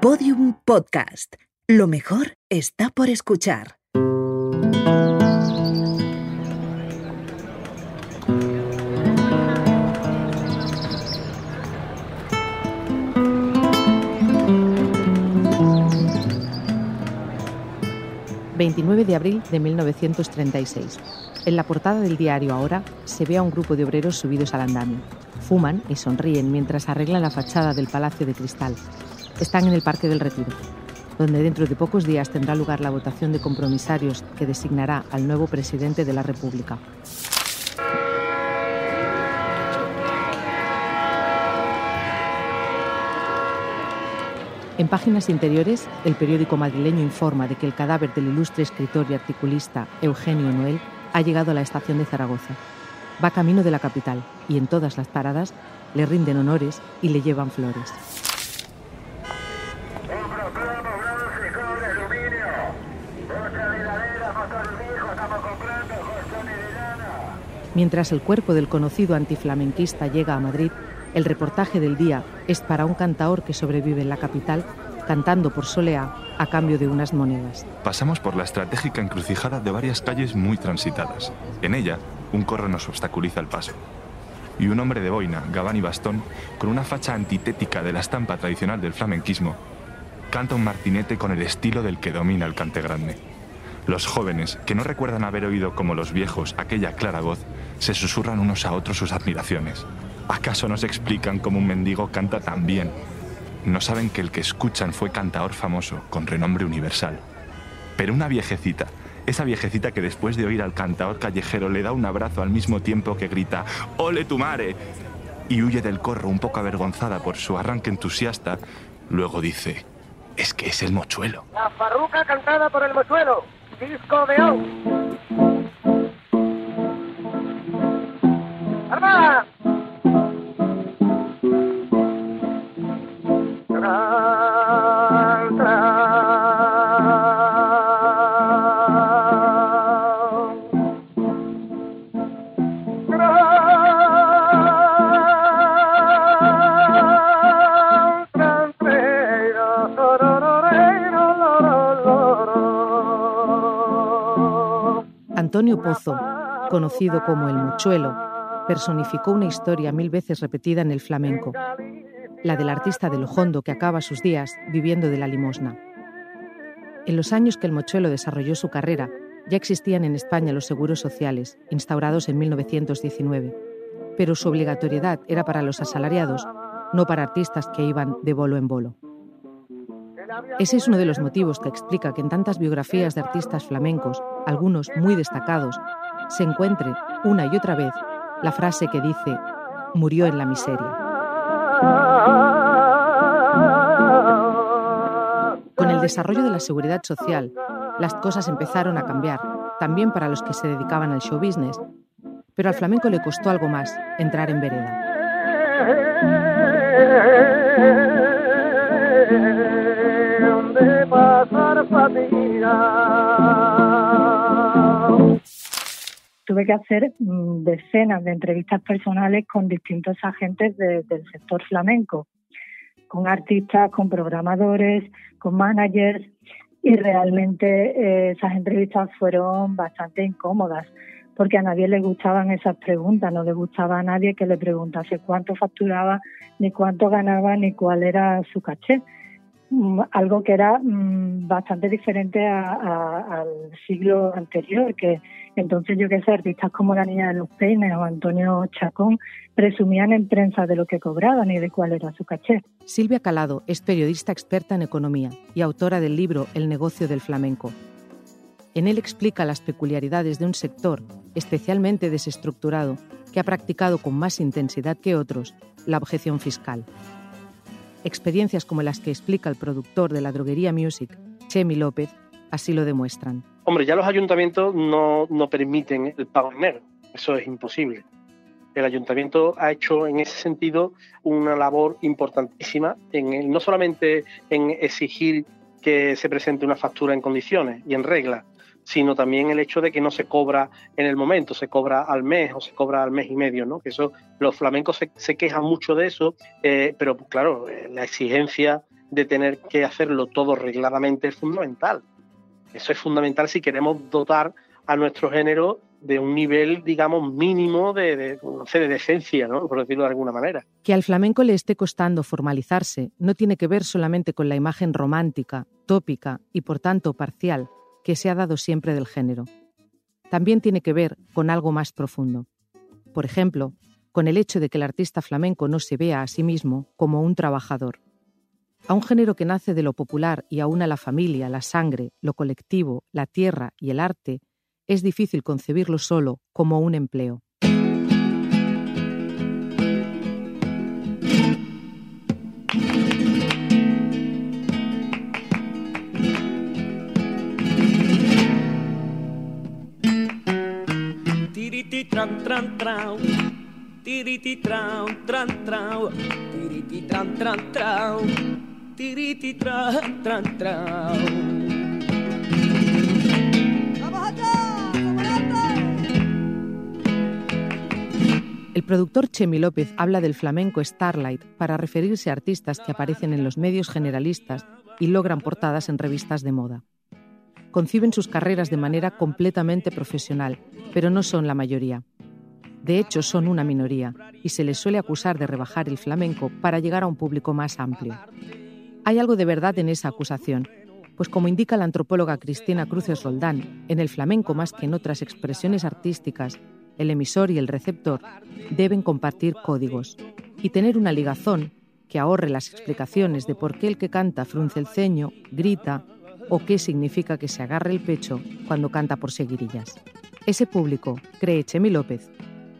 Podium Podcast. Lo mejor está por escuchar. ...29 de abril de 1936. En la portada del diario Ahora se ve a un grupo de obreros subidos al andamio. Fuman y sonríen mientras arreglan la fachada del Palacio de Cristal. Están en el Parque del Retiro, donde dentro de pocos días tendrá lugar la votación de compromisarios que designará al nuevo presidente de la República. En páginas interiores, el periódico madrileño informa de que el cadáver del ilustre escritor y articulista Eugenio Noel ha llegado a la estación de Zaragoza. Va camino de la capital y en todas las paradas le rinden honores y le llevan flores. Mientras el cuerpo del conocido antiflamenquista llega a Madrid, el reportaje del día es para un cantaor que sobrevive en la capital cantando por Soleá a cambio de unas monedas. Pasamos por la estratégica encrucijada de varias calles muy transitadas. En ella, un corro nos obstaculiza el paso. Y un hombre de boina, gabán y bastón, con una facha antitética de la estampa tradicional del flamenquismo, canta un martinete con el estilo del que domina el cante grande. Los jóvenes, que no recuerdan haber oído como los viejos aquella clara voz, se susurran unos a otros sus admiraciones. ¿Acaso nos explican cómo un mendigo canta tan bien? No saben que el que escuchan fue cantador famoso, con renombre universal. Pero una viejecita, esa viejecita que después de oír al cantador callejero le da un abrazo al mismo tiempo que grita ¡Ole tu mare! y huye del corro un poco avergonzada por su arranque entusiasta, luego dice, es que es el mochuelo. La farruca cantada por el mochuelo, disco de hoy. Conocido como el Mochuelo, personificó una historia mil veces repetida en el flamenco, la del artista del Hondo que acaba sus días viviendo de la limosna. En los años que el Mochuelo desarrolló su carrera, ya existían en España los seguros sociales, instaurados en 1919, pero su obligatoriedad era para los asalariados, no para artistas que iban de bolo en bolo. Ese es uno de los motivos que explica que en tantas biografías de artistas flamencos, algunos muy destacados, se encuentre una y otra vez la frase que dice, murió en la miseria. Con el desarrollo de la seguridad social, las cosas empezaron a cambiar, también para los que se dedicaban al show business, pero al flamenco le costó algo más entrar en vereda. pasar fatiga. Tuve que hacer mm, decenas de entrevistas personales con distintos agentes de- del sector flamenco, con artistas, con programadores, con managers, y realmente eh, esas entrevistas fueron bastante incómodas, porque a nadie le gustaban esas preguntas, no le gustaba a nadie que le preguntase cuánto facturaba, ni cuánto ganaba, ni cuál era su caché. Mm, algo que era mm, bastante diferente a- a- al siglo anterior, que entonces yo que sé, artistas como la Niña de los Peines o Antonio Chacón presumían en prensa de lo que cobraban y de cuál era su caché. Silvia Calado es periodista experta en economía y autora del libro El negocio del flamenco. En él explica las peculiaridades de un sector especialmente desestructurado que ha practicado con más intensidad que otros la objeción fiscal. Experiencias como las que explica el productor de la droguería Music, Chemi López, así lo demuestran. Hombre, ya los ayuntamientos no, no permiten el pago en negro. Eso es imposible. El ayuntamiento ha hecho en ese sentido una labor importantísima, en el- no solamente en exigir que se presente una factura en condiciones y en regla, sino también el hecho de que no se cobra en el momento, se cobra al mes o se cobra al mes y medio, ¿no? Que eso, los flamencos se, quejan mucho de eso, eh, pero pues, claro, eh, la exigencia de tener que hacerlo todo regladamente es fundamental. Eso es fundamental si queremos dotar a nuestro género de un nivel, digamos, mínimo de, de decencia, ¿no? por decirlo de alguna manera. Que al flamenco le esté costando formalizarse no tiene que ver solamente con la imagen romántica, tópica y por tanto parcial que se ha dado siempre del género. También tiene que ver con algo más profundo. Por ejemplo, con el hecho de que el artista flamenco no se vea a sí mismo como un trabajador. A un género que nace de lo popular y aúna la familia, la sangre, lo colectivo, la tierra y el arte, es difícil concebirlo solo como un empleo. Tran tran trau. Tiriti trau tran trau. Tiriti tran tran trau. Tiriti tran tran trau. El productor Chemi López habla del flamenco Starlight para referirse a artistas que aparecen en los medios generalistas y logran portadas en revistas de moda. Conciben sus carreras de manera completamente profesional, pero no son la mayoría. De hecho, son una minoría y se les suele acusar de rebajar el flamenco para llegar a un público más amplio. Hay algo de verdad en esa acusación, pues como indica la antropóloga Cristina Cruces Roldán, en el flamenco más que en otras expresiones artísticas, el emisor y el receptor deben compartir códigos y tener una ligazón que ahorre las explicaciones de por qué el que canta frunce el ceño, grita o qué significa que se agarre el pecho cuando canta por seguirillas. Ese público, cree Chemi López,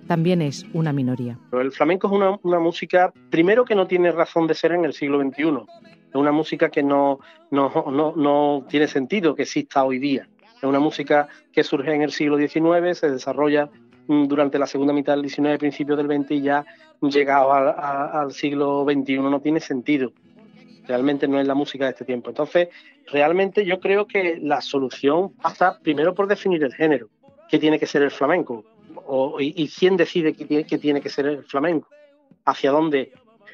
también es una minoría. El flamenco es una, música, primero que no tiene razón de ser en el siglo XXI. Es una música que no, no, no, no tiene sentido que exista hoy día. Es una música que surge en el siglo XIX, se desarrolla durante la segunda mitad del XIX, principio del XX y ya llegado al siglo XXI no tiene sentido. Realmente no es la música de este tiempo. Entonces, realmente yo creo que la solución pasa primero por definir el género, que tiene que ser el flamenco, y, quién decide que tiene, que ser el flamenco, hacia dónde,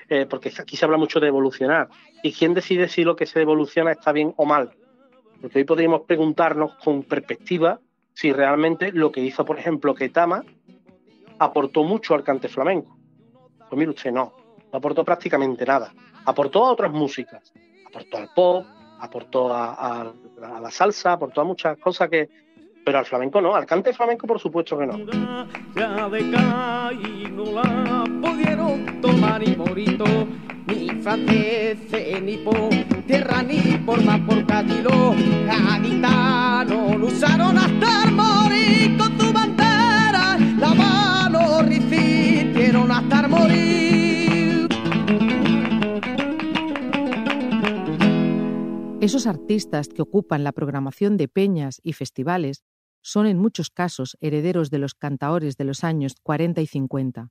eh, porque aquí se habla mucho de evolucionar, y quién decide si lo que se evoluciona está bien o mal. Porque hoy podríamos preguntarnos con perspectiva si realmente lo que hizo, por ejemplo, Ketama aportó mucho al cante flamenco. Pues mire usted, no, no aportó prácticamente nada. Aportó a otras músicas, aportó al pop, aportó a, a, a la salsa, aportó a muchas cosas que, pero al flamenco no, al cante flamenco por supuesto que no. Ya de no la pudieron tomar y morito, ni franceses, ni por tierra, ni por más por catilo, gaditano, lo usaron hasta el morir con tu bandera, la mano resistieron hasta el morir. Esos artistas que ocupan la programación de peñas y festivales son en muchos casos herederos de los cantaores de los años 40 y 50.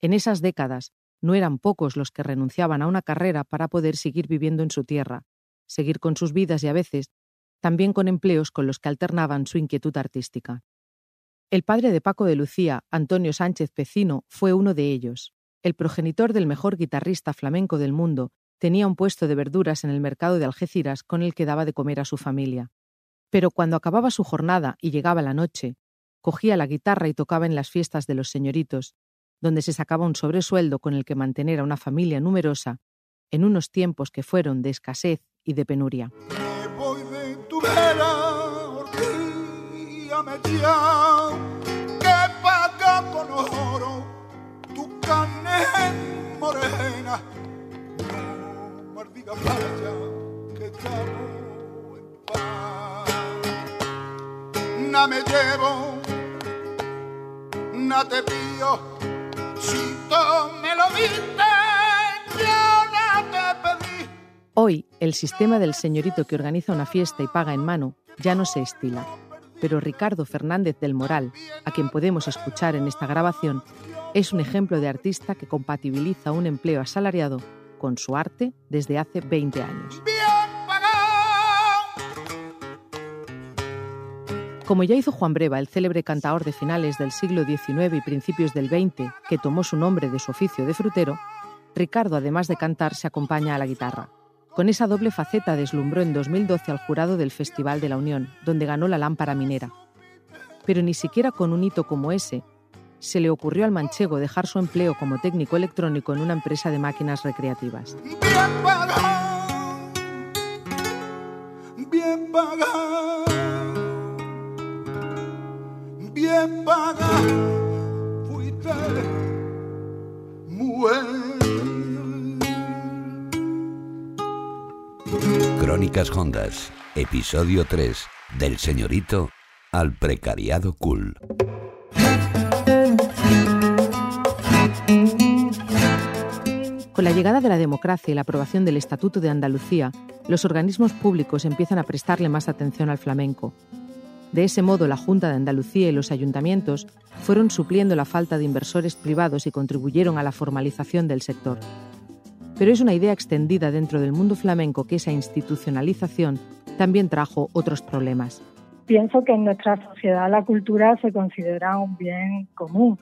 En esas décadas no eran pocos los que renunciaban a una carrera para poder seguir viviendo en su tierra, seguir con sus vidas y a veces también con empleos con los que alternaban su inquietud artística. El padre de Paco de Lucía, Antonio Sánchez Pecino, fue uno de ellos. El progenitor del mejor guitarrista flamenco del mundo tenía un puesto de verduras en el mercado de Algeciras con el que daba de comer a su familia. Pero cuando acababa su jornada y llegaba la noche, cogía la guitarra y tocaba en las fiestas de los señoritos, donde se sacaba un sobresueldo con el que mantener a una familia numerosa en unos tiempos que fueron de escasez y de penuria. Morena. Hoy, el sistema del señorito que organiza una fiesta y paga en mano ya no se estila. Pero Ricardo Fernández del Moral, a quien podemos escuchar en esta grabación, es un ejemplo de artista que compatibiliza un empleo asalariado con su arte desde hace 20 años. Como ya hizo Juan Breva, el célebre cantaor de finales del siglo XIX y principios del XX, que tomó su nombre de su oficio de frutero, Ricardo, además de cantar, se acompaña a la guitarra. Con esa doble faceta deslumbró en 2012 al jurado del Festival de la Unión, donde ganó la lámpara minera. Pero ni siquiera con un hito como ese se le ocurrió al manchego dejar su empleo como técnico electrónico en una empresa de máquinas recreativas. Bien pagado, bien pagado, bien pagado, fuiste mujer. Crónicas Hondas, episodio 3, del señorito al precariado cool. Con la llegada de la democracia y la aprobación del Estatuto de Andalucía, los organismos públicos empiezan a prestarle más atención al flamenco. De ese modo, la Junta de Andalucía y los ayuntamientos fueron supliendo la falta de inversores privados y contribuyeron a la formalización del sector. Pero es una idea extendida dentro del mundo flamenco que esa institucionalización también trajo otros problemas. Pienso que en nuestra sociedad la cultura se considera un bien común.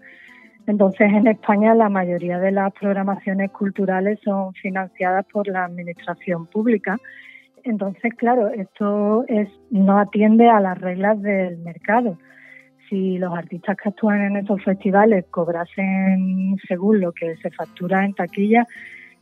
Entonces, en España la mayoría de las programaciones culturales son financiadas por la administración pública. Entonces, claro, esto es, no atiende a las reglas del mercado. Si los artistas que actúan en esos festivales cobrasen según lo que se factura en taquilla,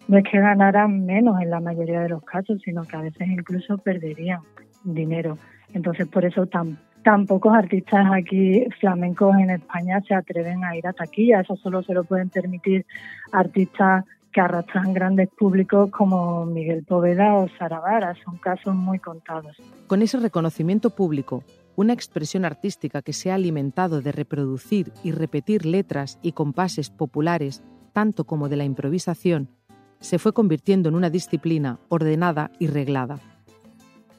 no es que ganaran menos en la mayoría de los casos, sino que a veces incluso perderían dinero. Entonces, por eso tan, tan pocos artistas aquí flamencos en España se atreven a ir a taquilla. Eso solo se lo pueden permitir artistas que arrastran grandes públicos como Miguel Poveda o Saravara. Son casos muy contados. Con ese reconocimiento público, una expresión artística que se ha alimentado de reproducir y repetir letras y compases populares, tanto como de la improvisación, se fue convirtiendo en una disciplina ordenada y reglada.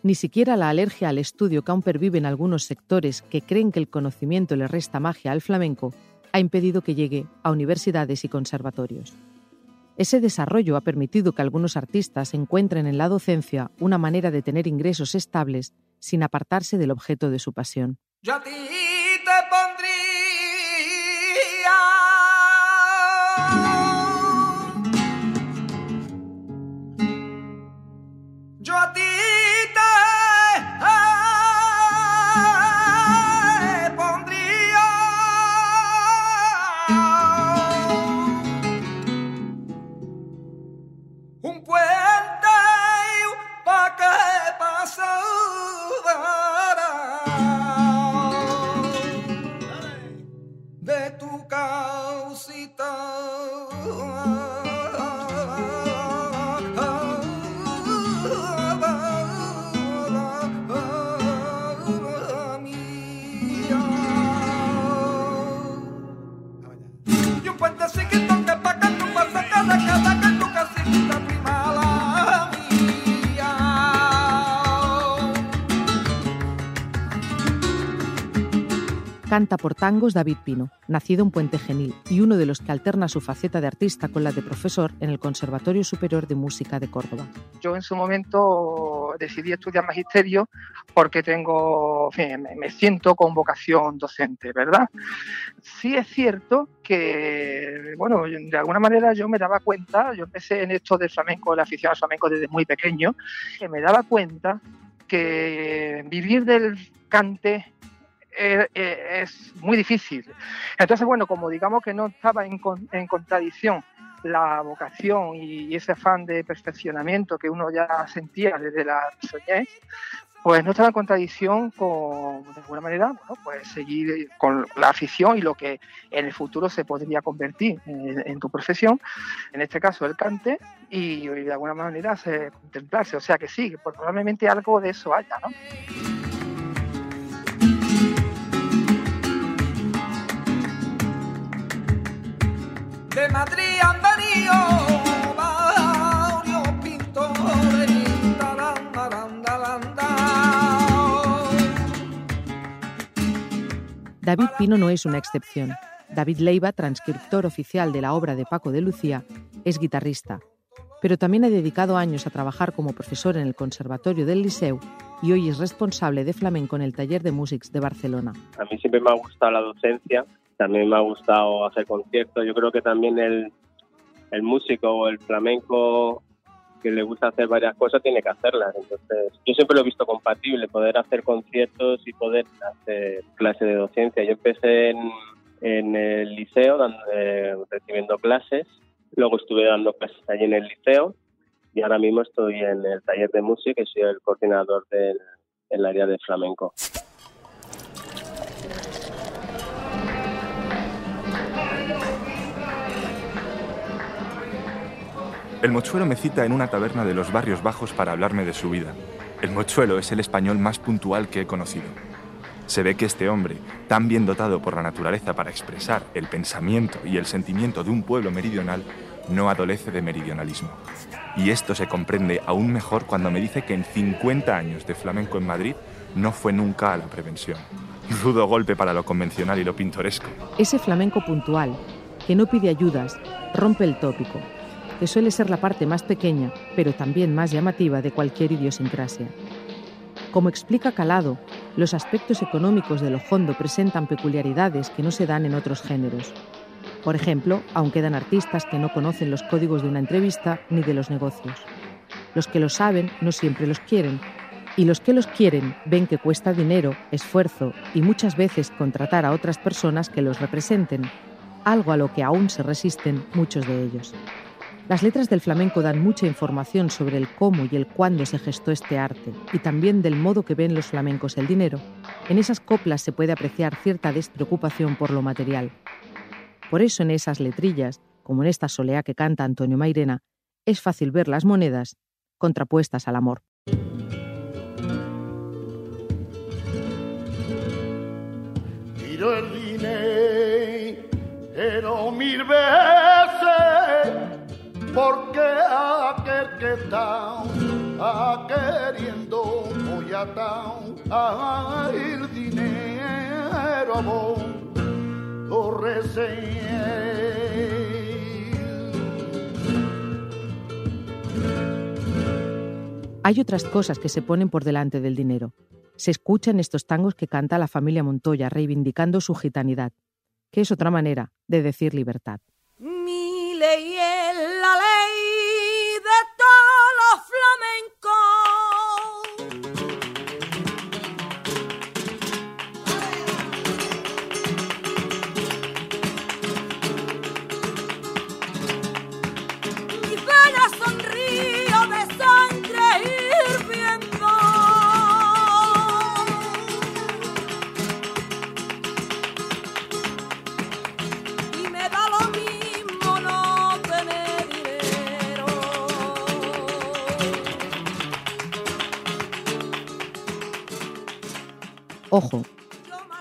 Ni siquiera la alergia al estudio que aún pervive en algunos sectores que creen que el conocimiento le resta magia al flamenco ha impedido que llegue a universidades y conservatorios. Ese desarrollo ha permitido que algunos artistas encuentren en la docencia una manera de tener ingresos estables sin apartarse del objeto de su pasión. Canta por tangos David Pino, nacido en Puente Genil y uno de los que alterna su faceta de artista con la de profesor en el Conservatorio Superior de Música de Córdoba. yo en su momento decidí estudiar magisterio porque tengo, me siento con vocación docente, ¿verdad? Sí es cierto que, bueno, de alguna manera yo me daba cuenta, yo empecé en esto del flamenco, la afición al flamenco desde muy pequeño, que me daba cuenta que vivir del cante eh, es muy difícil. Entonces, bueno, como digamos que no estaba en, en contradicción la vocación y ese afán de perfeccionamiento que uno ya sentía desde la soñez, pues no estaba en contradicción con, de alguna manera, bueno, pues seguir con la afición y lo que en el futuro se podría convertir en, en tu profesión, en este caso el cante, y, de alguna manera se, contemplarse. O sea que sí, pues probablemente algo de eso haya, ¿no? De Madrid han venido varios pintores. Taran, taran, taran, taran. David Pino no es una excepción. David Leiva, transcriptor oficial de la obra de Paco de Lucía, es guitarrista, pero también ha dedicado años a trabajar como profesor en el Conservatorio del Liceu y hoy es responsable de flamenco en el Taller de Músics de Barcelona. A mí siempre me ha gustado la docencia, también me ha gustado hacer conciertos. Yo creo que también el, el músico o el flamenco que le gusta hacer varias cosas tiene que hacerlas. Entonces, yo siempre lo he visto compatible, poder hacer conciertos y poder hacer clase de docencia. Yo empecé en, en el liceo eh, recibiendo clases, luego estuve dando clases allí en el liceo y ahora mismo estoy en el taller de música y soy el coordinador del área de flamenco. El mochuelo me cita en una taberna de los barrios bajos para hablarme de su vida. El mochuelo es el español más puntual que he conocido. Se ve que este hombre, tan bien dotado por la naturaleza para expresar el pensamiento y el sentimiento de un pueblo meridional, no adolece de meridionalismo. Y esto se comprende aún mejor cuando me dice que en 50 años de flamenco en Madrid no fue nunca a la prevención. Rudo golpe para lo convencional y lo pintoresco. Ese flamenco puntual, que no pide ayudas, rompe el tópico, que suele ser la parte más pequeña, pero también más llamativa de cualquier idiosincrasia. Como explica Calado, los aspectos económicos del hondo presentan peculiaridades que no se dan en otros géneros. Por ejemplo, aún quedan artistas que no conocen los códigos de una entrevista ni de los negocios. Los que lo saben no siempre los quieren, y los que los quieren ven que cuesta dinero, esfuerzo y muchas veces contratar a otras personas que los representen, algo a lo que aún se resisten muchos de ellos. Las letras del flamenco dan mucha información sobre el cómo y el cuándo se gestó este arte y también del modo que ven los flamencos el dinero. En esas coplas se puede apreciar cierta despreocupación por lo material. Por eso en esas letrillas, como en esta soleá que canta Antonio Mairena, es fácil ver las monedas contrapuestas al amor. Tiro el dinero mil veces porque aquel que está queriendo voy a el dinero a vos Hay otras cosas que se ponen por delante del dinero. Se escuchan estos tangos que canta la familia Montoya reivindicando su gitanidad, que es otra manera de decir libertad. Mi ley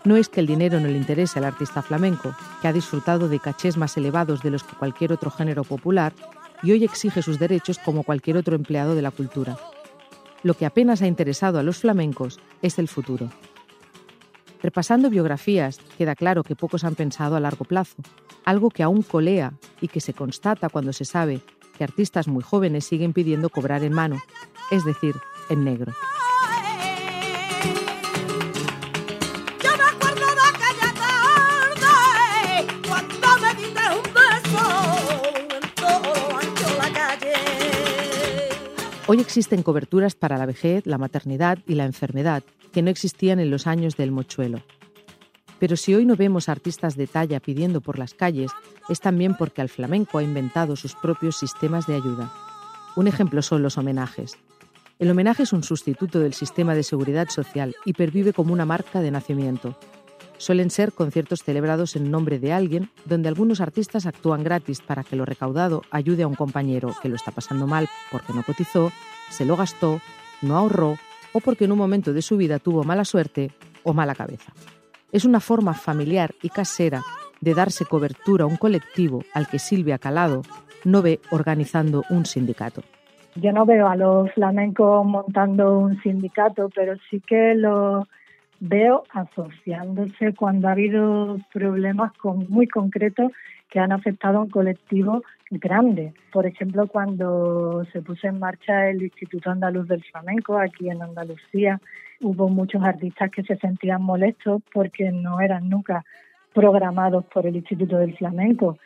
no es que el dinero no le interese al artista flamenco, que ha disfrutado de cachés más elevados de los que cualquier otro género popular y hoy exige sus derechos como cualquier otro empleado de la cultura. Lo que apenas ha interesado a los flamencos es el futuro. Repasando biografías, queda claro que pocos han pensado a largo plazo, algo que aún colea y que se constata cuando se sabe que artistas muy jóvenes siguen pidiendo cobrar en mano, es decir, en negro. Hoy existen coberturas para la vejez, la maternidad y la enfermedad que no existían en los años del mochuelo. Pero si hoy no vemos artistas de talla pidiendo por las calles, es también porque el flamenco ha inventado sus propios sistemas de ayuda. Un ejemplo son los homenajes. El homenaje es un sustituto del sistema de seguridad social y pervive como una marca de nacimiento. Suelen ser conciertos celebrados en nombre de alguien, donde algunos artistas actúan gratis para que lo recaudado ayude a un compañero que lo está pasando mal porque no cotizó, se lo gastó, no ahorró o porque en un momento de su vida tuvo mala suerte o mala cabeza. Es una forma familiar y casera de darse cobertura a un colectivo al que Silvia Calado no ve organizando un sindicato. Yo no veo a los flamencos montando un sindicato, pero sí que lo veo asociándose cuando ha habido problemas muy concretos que han afectado a un colectivo grande. Por ejemplo, cuando se puso en marcha el Instituto Andaluz del Flamenco aquí en Andalucía, hubo muchos artistas que se sentían molestos porque no eran nunca programados por el Instituto del Flamenco.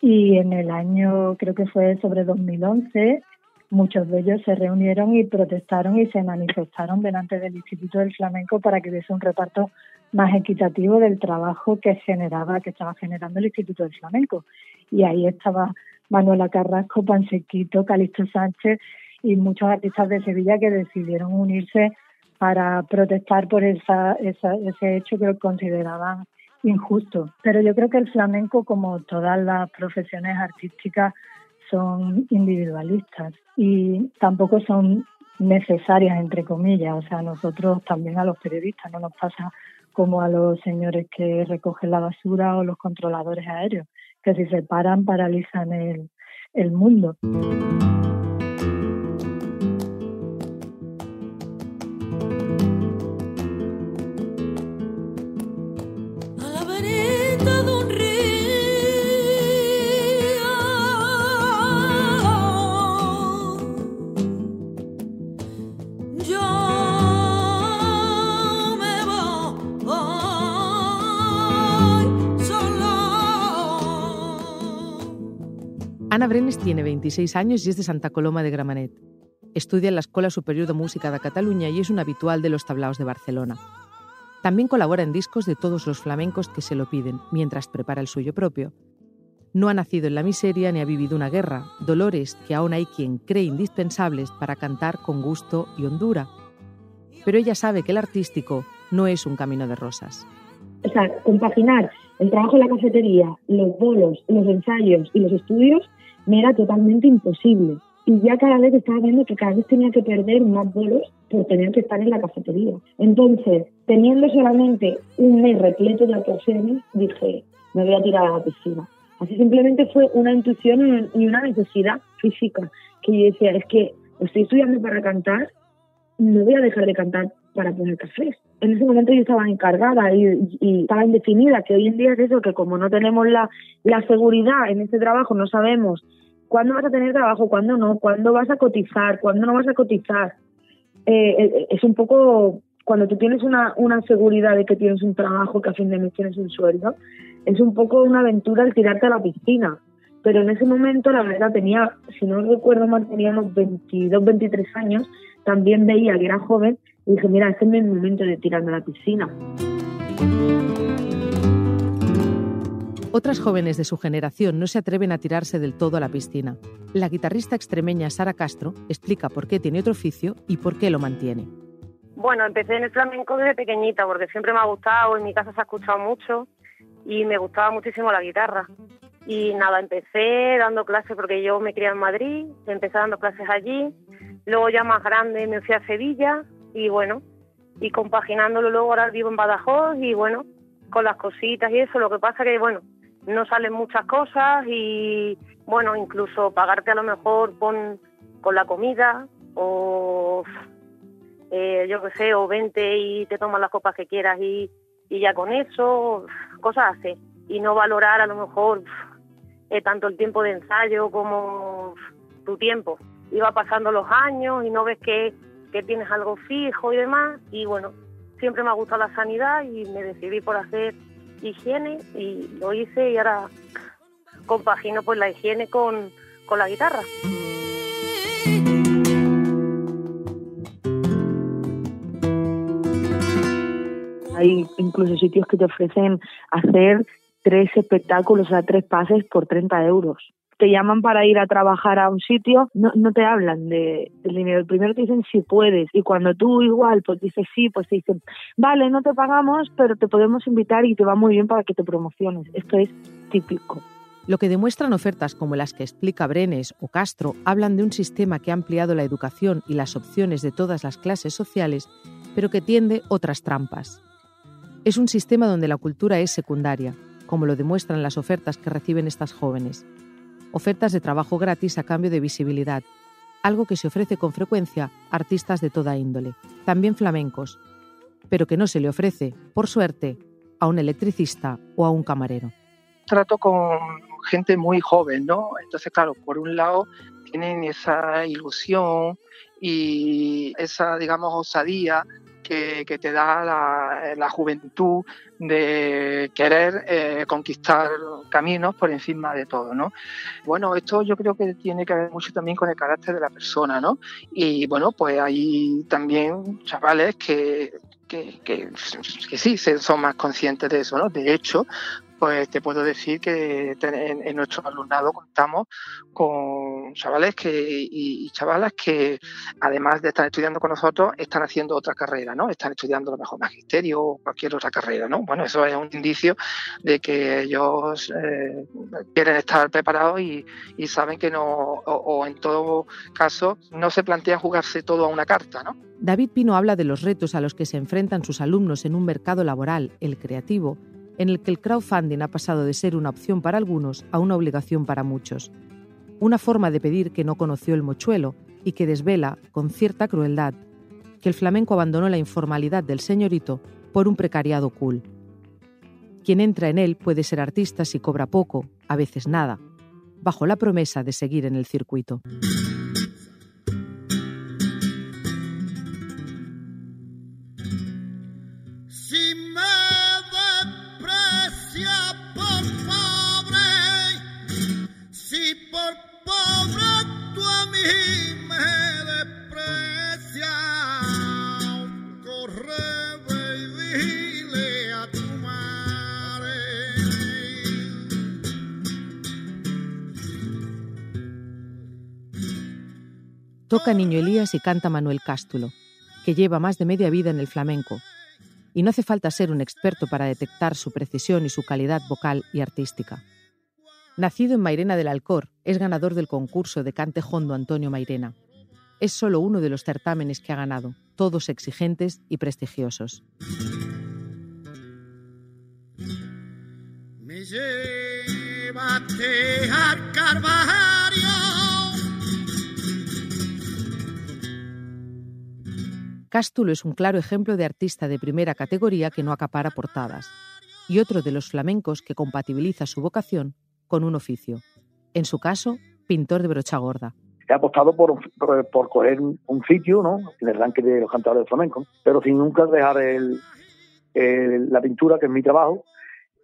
Y en el año, creo que fue sobre 2011, muchos de ellos se reunieron y protestaron y se manifestaron delante del Instituto del Flamenco para que hubiese un reparto más equitativo del trabajo que generaba, que estaba generando el Instituto del Flamenco. Y ahí estaba Manuela Carrasco, Pansequito, Calixto Sánchez y muchos artistas de Sevilla que decidieron unirse para protestar por esa, esa, ese hecho que consideraban injusto. Pero yo creo que el flamenco, como todas las profesiones artísticas, son individualistas y tampoco son necesarias, entre comillas. O sea, nosotros también a los periodistas no nos pasa como a los señores que recogen la basura o los controladores aéreos, que si se paran paralizan el, el mundo. Ana Brenes tiene 26 años y es de Santa Coloma de Gramenet. Estudia en la Escuela Superior de Música de Cataluña y es un habitual de los tablaos de Barcelona. También colabora en discos de todos los flamencos que se lo piden, mientras prepara el suyo propio. No ha nacido en la miseria ni ha vivido una guerra, dolores que aún hay quien cree indispensables para cantar con gusto y hondura. Pero ella sabe que el artístico no es un camino de rosas. O sea, compaginar el trabajo en la cafetería, los bolos, los ensayos y los estudios me era totalmente imposible. Y ya cada vez estaba viendo que cada vez tenía que perder más bolos por tener que estar en la cafetería. Entonces, teniendo solamente un mes repleto de actuaciones, dije, me voy a tirar a la piscina. Así simplemente fue una intuición y una necesidad física que yo decía, es que estoy estudiando para cantar, no voy a dejar de cantar para poner cafés. En ese momento yo estaba encargada y, y estaba indefinida, que hoy en día es eso, que como no tenemos la, la seguridad en este trabajo, no sabemos cuándo vas a tener trabajo, cuándo no, cuándo vas a cotizar, cuándo no vas a cotizar. Eh, eh, es un poco, cuando tú tienes una, una seguridad de que tienes un trabajo, que a fin de mes tienes un sueldo, es un poco una aventura el tirarte a la piscina. Pero en ese momento, la verdad, tenía, si no recuerdo mal, tenía unos 22, 23 años, también veía que era joven y dije, mira, este es mi momento de tirarme a la piscina. Otras jóvenes de su generación no se atreven a tirarse del todo a la piscina. La guitarrista extremeña Sara Castro explica por qué tiene otro oficio y por qué lo mantiene. Bueno, empecé en el flamenco desde pequeñita porque siempre me ha gustado, en mi casa se ha escuchado mucho y me gustaba muchísimo la guitarra. Y nada, empecé dando clases porque yo me crié en Madrid, empecé dando clases allí, luego ya más grande me fui a Sevilla y bueno, y compaginándolo luego ahora vivo en Badajoz y bueno, con las cositas y eso, lo que pasa que bueno, no salen muchas cosas y bueno, incluso pagarte a lo mejor con, con la comida o eh, yo qué sé, o vente y te tomas las copas que quieras y, y ya con eso, cosas así. Y no valorar a lo mejor eh, tanto el tiempo de ensayo como tu tiempo. Iba pasando los años y no ves que, que tienes algo fijo y demás. Y bueno, siempre me ha gustado la sanidad y me decidí por hacer higiene y lo hice y ahora compagino pues la higiene con, con la guitarra. Hay incluso sitios que te ofrecen hacer tres espectáculos, o sea, tres pases por 30 euros. Te llaman para ir a trabajar a un sitio, no, te hablan de, del dinero. Primero te dicen si puedes y cuando tú igual pues dices sí, pues te dicen, vale, no te pagamos, pero te podemos invitar y te va muy bien para que te promociones. Esto es típico. Lo que demuestran ofertas como las que explica Brenes o Castro hablan de un sistema que ha ampliado la educación y las opciones de todas las clases sociales, pero que tiende otras trampas. Es un sistema donde la cultura es secundaria, como lo demuestran las ofertas que reciben estas jóvenes. Ofertas de trabajo gratis a cambio de visibilidad, algo que se ofrece con frecuencia a artistas de toda índole, también flamencos, pero que no se le ofrece, por suerte, a un electricista o a un camarero. Trato con gente muy joven, ¿no? Entonces, claro, por un lado tienen esa ilusión y esa, digamos, osadía que, te da la, juventud de querer eh, conquistar caminos por encima de todo, ¿no? Bueno, esto yo creo que tiene que ver mucho también con el carácter de la persona, ¿no? Y bueno, pues hay también chavales que, que, que, que sí son más conscientes de eso, ¿no? De hecho, pues te puedo decir que en, en nuestro alumnado contamos con chavales que, y, chavalas que, además de estar estudiando con nosotros, están haciendo otra carrera, ¿no? Están estudiando a lo mejor magisterio o cualquier otra carrera, ¿no? Bueno, eso es un indicio de que ellos eh, quieren estar preparados y, saben que no, o en todo caso, no se plantea jugarse todo a una carta, ¿no? David Pino habla de los retos a los que se enfrentan sus alumnos en un mercado laboral, el creativo, en el que el crowdfunding ha pasado de ser una opción para algunos a una obligación para muchos. Una forma de pedir que no conoció el mochuelo y que desvela, con cierta crueldad, que el flamenco abandonó la informalidad del señorito por un precariado cool. Quien entra en él puede ser artista si cobra poco, a veces nada, bajo la promesa de seguir en el circuito. Toca Niño Elías y canta Manuel Cástulo, que lleva más de media vida en el flamenco, y no hace falta ser un experto para detectar su precisión y su calidad vocal y artística. Nacido en Mairena del Alcor, es ganador del concurso de cante hondo Antonio Mairena. Es solo uno de los certámenes que ha ganado, todos exigentes y prestigiosos. Me llévate al Calvario. Cástulo es un claro ejemplo de artista de primera categoría que no acapara portadas, y otro de los flamencos que compatibiliza su vocación con un oficio. En su caso, pintor de brocha gorda. he apostado por, por, por coger un sitio ¿no? en el ranking de los cantadores de flamenco, pero sin nunca dejar el, el- la pintura, que es mi trabajo,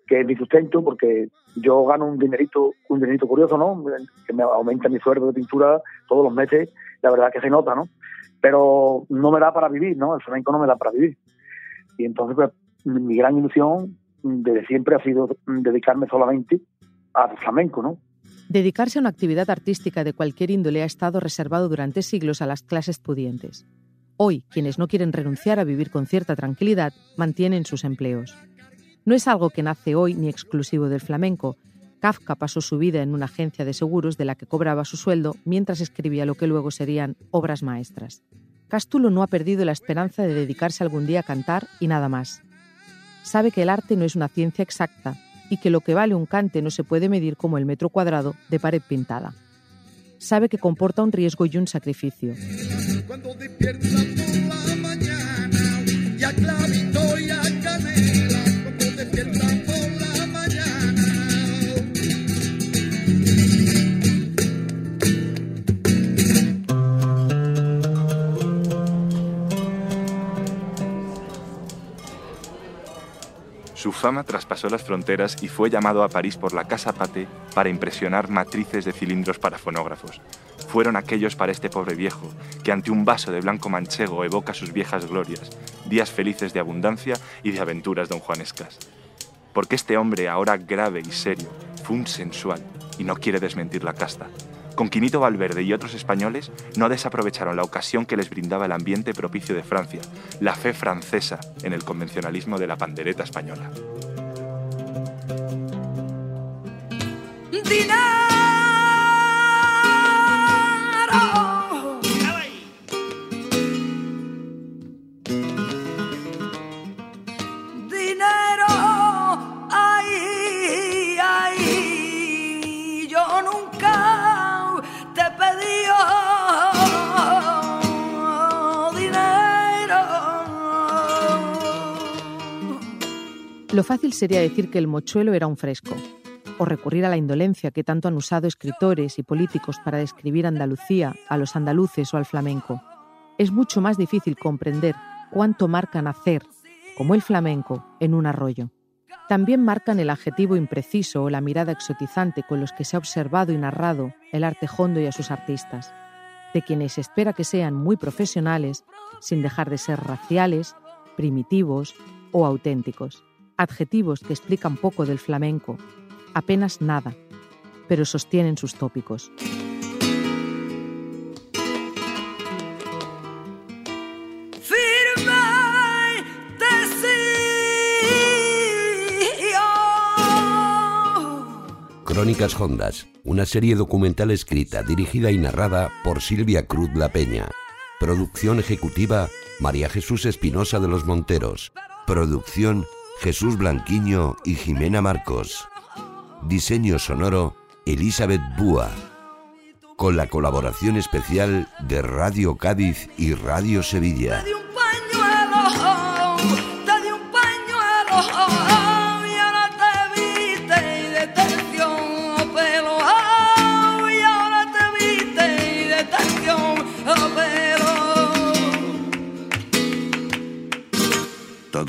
que es mi sustento, porque yo gano un dinerito, un dinerito curioso, ¿no? Que me aumenta mi sueldo de pintura todos los meses, la verdad que se nota, ¿no? Pero no me da para vivir, ¿no? El flamenco no me da para vivir. Y entonces, pues, mi gran ilusión desde siempre ha sido dedicarme solamente al flamenco, ¿no? Dedicarse a una actividad artística de cualquier índole ha estado reservado durante siglos a las clases pudientes. Hoy, quienes no quieren renunciar a vivir con cierta tranquilidad mantienen sus empleos. No es algo que nace hoy ni exclusivo del flamenco. Kafka pasó su vida en una agencia de seguros de la que cobraba su sueldo mientras escribía lo que luego serían obras maestras. Cástulo no ha perdido la esperanza de dedicarse algún día a cantar y nada más. Sabe que el arte no es una ciencia exacta y que lo que vale un cante no se puede medir como el metro cuadrado de pared pintada. Sabe que comporta un riesgo y un sacrificio. Fama traspasó las fronteras y fue llamado a París por la Casa Pate para impresionar matrices de cilindros para fonógrafos. Fueron aquellos para este pobre viejo, que ante un vaso de blanco manchego evoca sus viejas glorias, días felices de abundancia y de aventuras don Juanescas. Porque este hombre, ahora grave y serio, fue un sensual y no quiere desmentir la casta. Con Quinito Valverde y otros españoles no desaprovecharon la ocasión que les brindaba el ambiente propicio de Francia, la fe francesa en el convencionalismo de la pandereta española. Dinero, Lo fácil sería decir que el mochuelo era un fresco, o recurrir a la indolencia que tanto han usado escritores y políticos para describir Andalucía, a los andaluces o al flamenco. Es mucho más difícil comprender cuánto marca nacer, como el flamenco, en un arroyo. También marcan el adjetivo impreciso o la mirada exotizante con los que se ha observado y narrado el arte hondo y a sus artistas, de quienes se espera que sean muy profesionales, sin dejar de ser raciales, primitivos o auténticos. Adjetivos que explican poco del flamenco, apenas nada, pero sostienen sus tópicos. Crónicas Hondas, una serie documental escrita, dirigida y narrada por Silvia Cruz La Peña. Producción ejecutiva María Jesús Espinosa de los Monteros. Producción Jesús Blanquiño y Jimena Marcos. Diseño sonoro Elizabeth Búa. Con la colaboración especial de Radio Cádiz y Radio Sevilla.